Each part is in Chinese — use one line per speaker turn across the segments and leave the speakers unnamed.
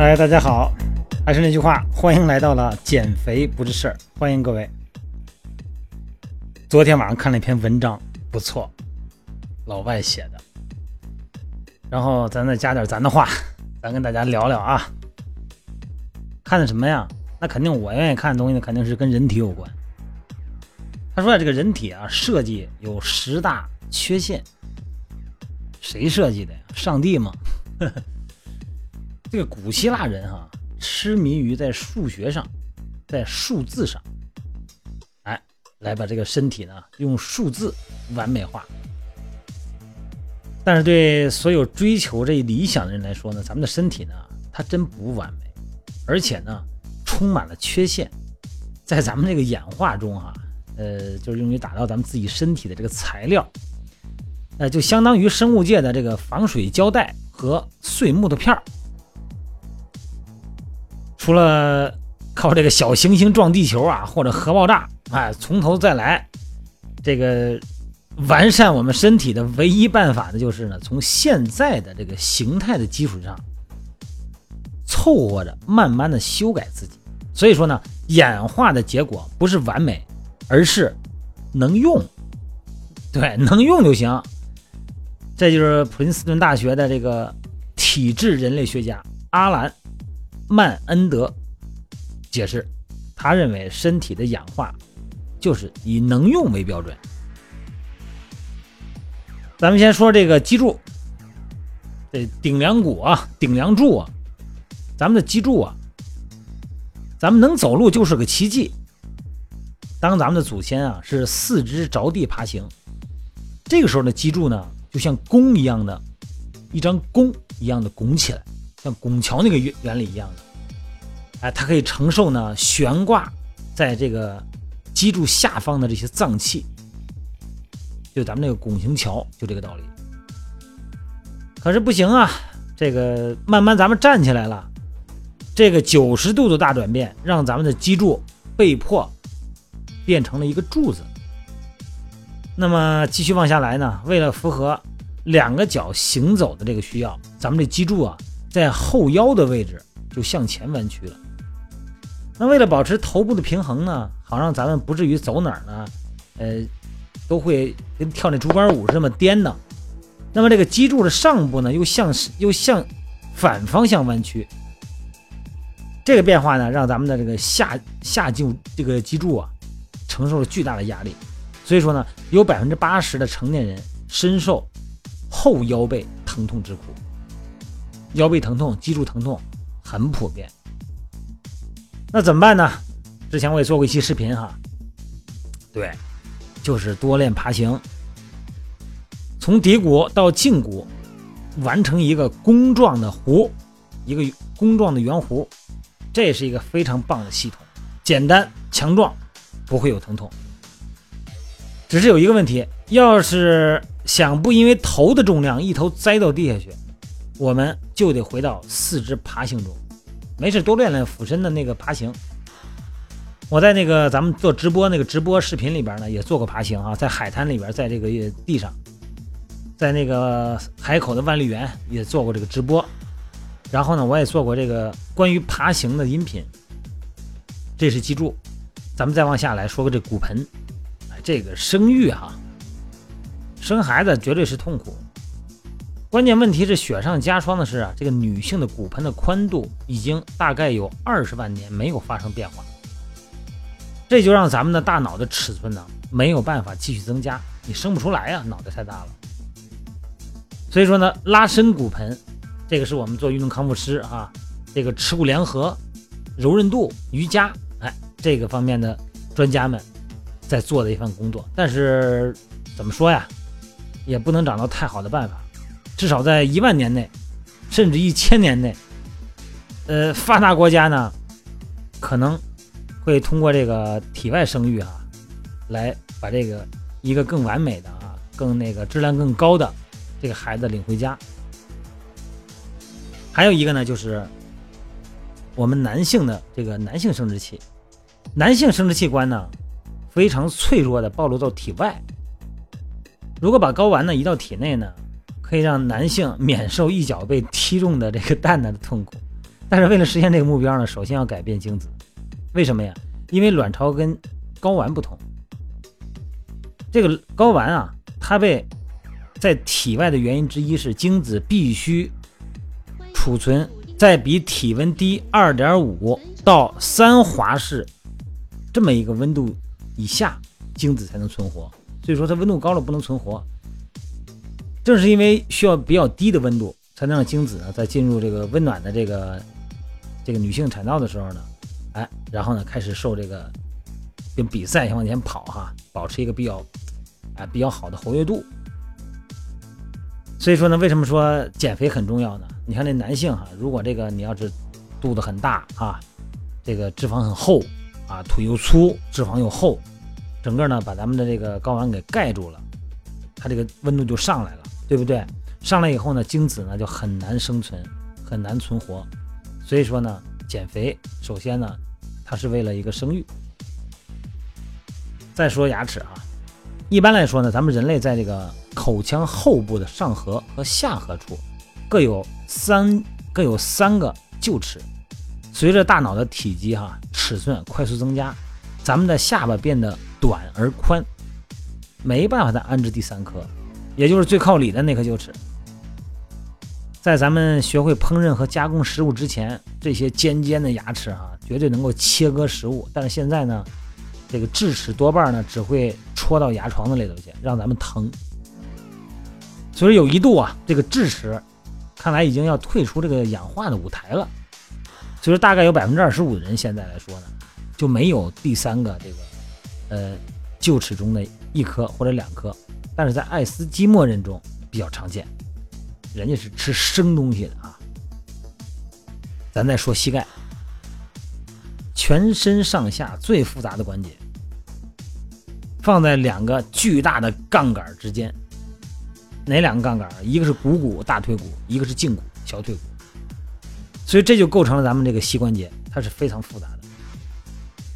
嗨，大家好，还是那句话，欢迎来到了减肥不是事儿，欢迎各位。昨天晚上看了一篇文章，不错，老外写的。然后咱再加点咱的话，咱跟大家聊聊啊。看的什么呀？那肯定我愿意看的东西呢，肯定是跟人体有关。他说啊这个人体啊，设计有十大缺陷，谁设计的呀？上帝吗？这个古希腊人哈，痴迷于在数学上，在数字上，哎，来把这个身体呢用数字完美化。但是对所有追求这理想的人来说呢，咱们的身体呢，它真不完美，而且呢，充满了缺陷。在咱们这个演化中哈，呃，就是用于打造咱们自己身体的这个材料，呃，就相当于生物界的这个防水胶带和碎木头片儿。除了靠这个小行星撞地球啊，或者核爆炸，哎，从头再来，这个完善我们身体的唯一办法呢，就是呢，从现在的这个形态的基础上，凑合着慢慢的修改自己。所以说呢，演化的结果不是完美，而是能用，对，能用就行。这就是普林斯顿大学的这个体质人类学家阿兰。曼恩德解释，他认为身体的氧化就是以能用为标准。咱们先说这个脊柱，这顶梁骨啊，顶梁柱啊，咱们的脊柱啊，咱们能走路就是个奇迹。当咱们的祖先啊是四肢着地爬行，这个时候的脊柱呢，就像弓一样的，一张弓一样的拱起来。像拱桥那个原原理一样的，哎，它可以承受呢悬挂在这个脊柱下方的这些脏器，就咱们这个拱形桥就这个道理。可是不行啊，这个慢慢咱们站起来了，这个九十度的大转变让咱们的脊柱被迫变成了一个柱子。那么继续往下来呢，为了符合两个脚行走的这个需要，咱们这脊柱啊。在后腰的位置就向前弯曲了。那为了保持头部的平衡呢，好让咱们不至于走哪儿呢，呃，都会跟跳那竹竿舞这么颠呢。那么这个脊柱的上部呢，又向又向反方向弯曲。这个变化呢，让咱们的这个下下颈这个脊柱啊，承受了巨大的压力。所以说呢，有百分之八十的成年人深受后腰背疼痛之苦。腰背疼痛、脊柱疼痛很普遍，那怎么办呢？之前我也做过一期视频哈，对，就是多练爬行，从骶骨到胫骨完成一个弓状的弧，一个弓状的圆弧，这是一个非常棒的系统，简单强壮，不会有疼痛。只是有一个问题，要是想不因为头的重量一头栽到地下去。我们就得回到四肢爬行中，没事多练练俯身的那个爬行。我在那个咱们做直播那个直播视频里边呢，也做过爬行啊，在海滩里边，在这个地上，在那个海口的万丽园也做过这个直播。然后呢，我也做过这个关于爬行的音频。这是脊柱，咱们再往下来说个这骨盆，这个生育哈，生孩子绝对是痛苦。关键问题是雪上加霜的是啊，这个女性的骨盆的宽度已经大概有二十万年没有发生变化，这就让咱们的大脑的尺寸呢没有办法继续增加，你生不出来呀，脑袋太大了。所以说呢，拉伸骨盆，这个是我们做运动康复师啊，这个耻骨联合、柔韧度、瑜伽，哎，这个方面的专家们在做的一份工作。但是怎么说呀，也不能找到太好的办法。至少在一万年内，甚至一千年内，呃，发达国家呢，可能会通过这个体外生育啊，来把这个一个更完美的啊，更那个质量更高的这个孩子领回家。还有一个呢，就是我们男性的这个男性生殖器，男性生殖器官呢，非常脆弱的暴露到体外。如果把睾丸呢移到体内呢？可以让男性免受一脚被踢中的这个蛋蛋的痛苦，但是为了实现这个目标呢，首先要改变精子。为什么呀？因为卵巢跟睾丸不同，这个睾丸啊，它被在体外的原因之一是精子必须储存在比体温低二点五到三华氏这么一个温度以下，精子才能存活。所以说它温度高了不能存活。正是因为需要比较低的温度，才能让精子呢在进入这个温暖的这个这个女性产道的时候呢，哎，然后呢开始受这个跟比赛往前跑哈，保持一个比较哎比较好的活跃度。所以说呢，为什么说减肥很重要呢？你看这男性哈，如果这个你要是肚子很大啊，这个脂肪很厚啊，腿又粗，脂肪又厚，整个呢把咱们的这个睾丸给盖住了，它这个温度就上来了。对不对？上来以后呢，精子呢就很难生存，很难存活。所以说呢，减肥首先呢，它是为了一个生育。再说牙齿啊，一般来说呢，咱们人类在这个口腔后部的上颌和下颌处各有三各有三个臼齿。随着大脑的体积哈尺寸快速增加，咱们的下巴变得短而宽，没办法再安置第三颗。也就是最靠里的那颗臼齿，在咱们学会烹饪和加工食物之前，这些尖尖的牙齿啊，绝对能够切割食物。但是现在呢，这个智齿多半呢只会戳到牙床子里头去，让咱们疼。所以有一度啊，这个智齿看来已经要退出这个氧化的舞台了。所以说，大概有百分之二十五的人现在来说呢，就没有第三个这个呃臼齿中的一颗或者两颗。但是在爱斯基摩人中比较常见，人家是吃生东西的啊。咱再说膝盖，全身上下最复杂的关节，放在两个巨大的杠杆之间。哪两个杠杆？一个是股骨大腿骨，一个是胫骨小腿骨。所以这就构成了咱们这个膝关节，它是非常复杂的。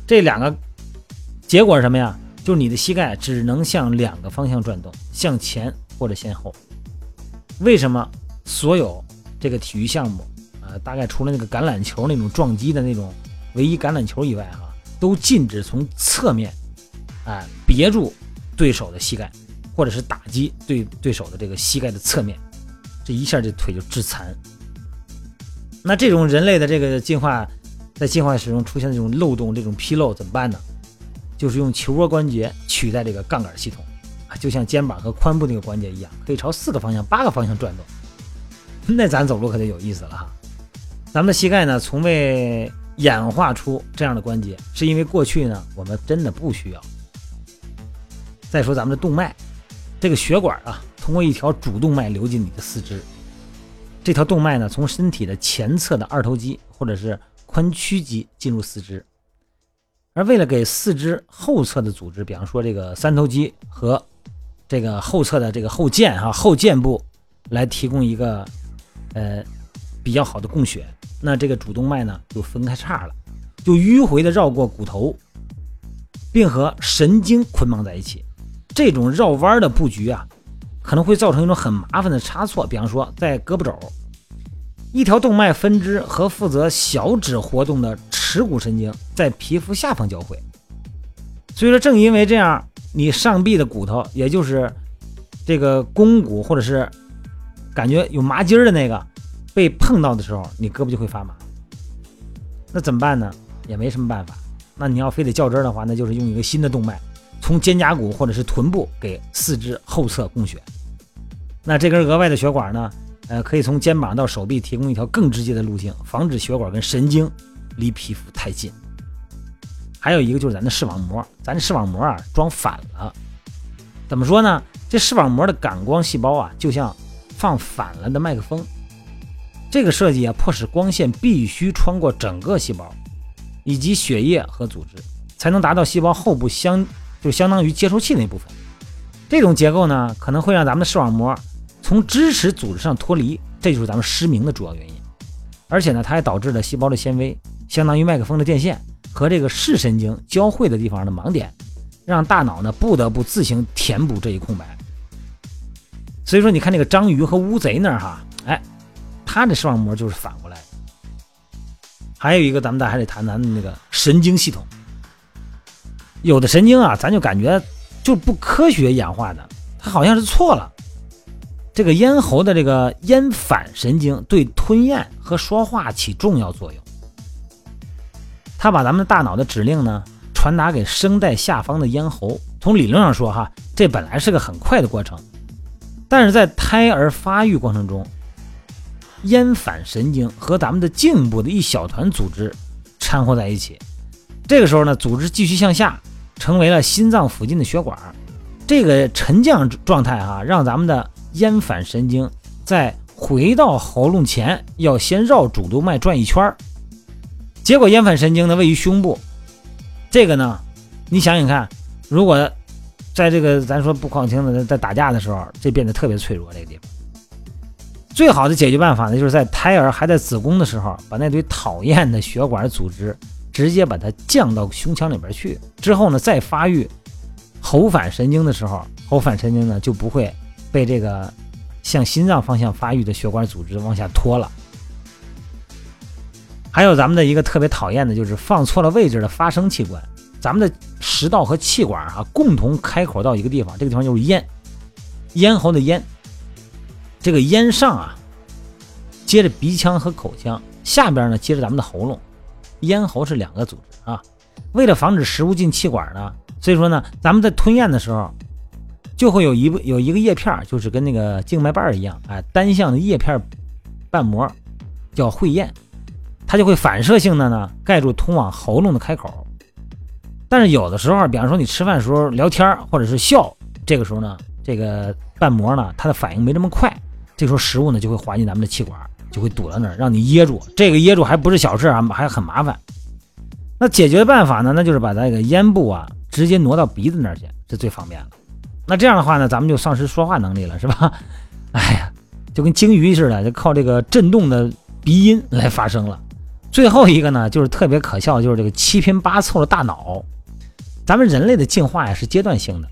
这两个结果是什么呀？就是你的膝盖只能向两个方向转动，向前或者向后。为什么所有这个体育项目啊，大概除了那个橄榄球那种撞击的那种唯一橄榄球以外，哈，都禁止从侧面，哎，别住对手的膝盖，或者是打击对对手的这个膝盖的侧面，这一下这腿就致残。那这种人类的这个进化，在进化史中出现这种漏洞、这种纰漏怎么办呢？就是用球窝关节取代这个杠杆系统啊，就像肩膀和髋部那个关节一样，可以朝四个方向、八个方向转动。那咱走路可就有意思了哈。咱们的膝盖呢，从未演化出这样的关节，是因为过去呢，我们真的不需要。再说咱们的动脉，这个血管啊，通过一条主动脉流进你的四肢。这条动脉呢，从身体的前侧的二头肌或者是髋屈肌进入四肢。而为了给四肢后侧的组织，比方说这个三头肌和这个后侧的这个后腱哈后腱部，来提供一个呃比较好的供血，那这个主动脉呢就分开叉了，就迂回的绕过骨头，并和神经捆绑在一起。这种绕弯的布局啊，可能会造成一种很麻烦的差错，比方说在胳膊肘，一条动脉分支和负责小指活动的。耻骨神经在皮肤下方交汇，所以说正因为这样，你上臂的骨头，也就是这个肱骨或者是感觉有麻筋儿的那个，被碰到的时候，你胳膊就会发麻。那怎么办呢？也没什么办法。那你要非得较真的话，那就是用一个新的动脉，从肩胛骨或者是臀部给四肢后侧供血。那这根额外的血管呢，呃，可以从肩膀到手臂提供一条更直接的路径，防止血管跟神经。离皮肤太近，还有一个就是咱的视网膜，咱的视网膜啊装反了。怎么说呢？这视网膜的感光细胞啊，就像放反了的麦克风。这个设计啊，迫使光线必须穿过整个细胞，以及血液和组织，才能达到细胞后部相就相当于接收器那部分。这种结构呢，可能会让咱们的视网膜从支持组织上脱离，这就是咱们失明的主要原因。而且呢，它还导致了细胞的纤维。相当于麦克风的电线和这个视神经交汇的地方的盲点，让大脑呢不得不自行填补这一空白。所以说，你看那个章鱼和乌贼那儿哈，哎，它的视网膜就是反过来的。还有一个，咱们大家还得谈谈那个神经系统。有的神经啊，咱就感觉就不科学演化的，它好像是错了。这个咽喉的这个咽反神经对吞咽和说话起重要作用，它把咱们的大脑的指令呢传达给声带下方的咽喉。从理论上说，哈，这本来是个很快的过程，但是在胎儿发育过程中，咽反神经和咱们的颈部的一小团组织掺和在一起，这个时候呢，组织继续向下，成为了心脏附近的血管。这个沉降状态哈，让咱们的咽反神经在回到喉咙前要先绕主动脉转一圈儿。结果咽反神经呢位于胸部，这个呢，你想想看。如果在这个咱说不况清的在打架的时候，这变得特别脆弱。这个地方，最好的解决办法呢，就是在胎儿还在子宫的时候，把那堆讨厌的血管组织直接把它降到胸腔里边去。之后呢，再发育喉返神经的时候，喉返神经呢就不会被这个向心脏方向发育的血管组织往下拖了。还有咱们的一个特别讨厌的就是放错了位置的发声器官。咱们的食道和气管啊，共同开口到一个地方，这个地方就是咽，咽喉的咽。这个咽上啊，接着鼻腔和口腔，下边呢接着咱们的喉咙，咽喉是两个组织啊。为了防止食物进气管呢，所以说呢，咱们在吞咽的时候，就会有一有一个叶片，就是跟那个静脉瓣一样，哎，单向的叶片瓣膜叫会咽，它就会反射性的呢盖住通往喉咙的开口。但是有的时候，比方说你吃饭的时候聊天或者是笑，这个时候呢，这个瓣膜呢，它的反应没这么快，这时候食物呢就会滑进咱们的气管，就会堵到那儿，让你噎住。这个噎住还不是小事啊，还很麻烦。那解决的办法呢，那就是把那个咽部啊直接挪到鼻子那儿去，这最方便了。那这样的话呢，咱们就丧失说话能力了，是吧？哎呀，就跟鲸鱼似的，就靠这个震动的鼻音来发声了。最后一个呢，就是特别可笑，就是这个七拼八凑的大脑。咱们人类的进化呀是阶段性的，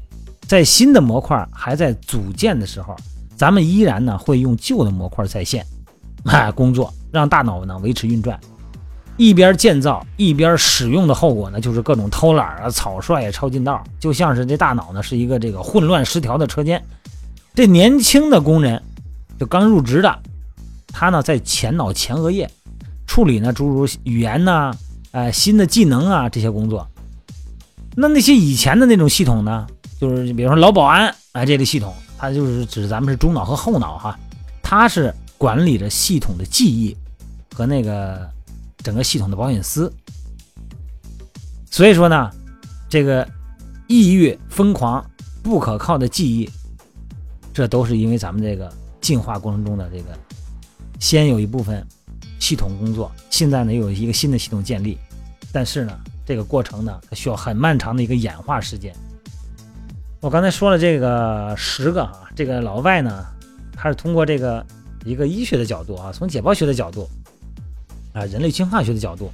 在新的模块还在组建的时候，咱们依然呢会用旧的模块在线，哎工作，让大脑呢维持运转。一边建造一边使用的后果呢，就是各种偷懒啊、草率啊、抄近道，就像是这大脑呢是一个这个混乱失调的车间。这年轻的工人就刚入职的，他呢在前脑前额叶处理呢诸如语言呐、哎新的技能啊这些工作。那那些以前的那种系统呢，就是比如说老保安啊这类系统，它就是指咱们是中脑和后脑哈，它是管理着系统的记忆和那个整个系统的保险丝。所以说呢，这个抑郁、疯狂、不可靠的记忆，这都是因为咱们这个进化过程中的这个先有一部分系统工作，现在呢又有一个新的系统建立，但是呢。这个过程呢，它需要很漫长的一个演化时间。我刚才说了这个十个啊，这个老外呢，他是通过这个一个医学的角度啊，从解剖学的角度啊，人类进化学的角度，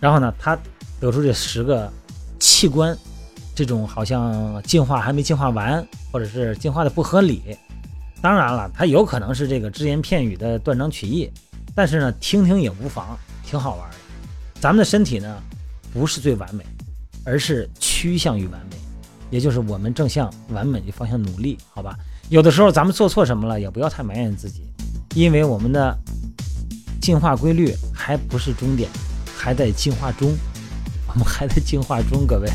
然后呢，他得出这十个器官这种好像进化还没进化完，或者是进化的不合理。当然了，他有可能是这个只言片语的断章取义，但是呢，听听也无妨，挺好玩的。咱们的身体呢？不是最完美，而是趋向于完美，也就是我们正向完美的方向努力，好吧？有的时候咱们做错什么了，也不要太埋怨自己，因为我们的进化规律还不是终点，还在进化中，我们还在进化中，各位，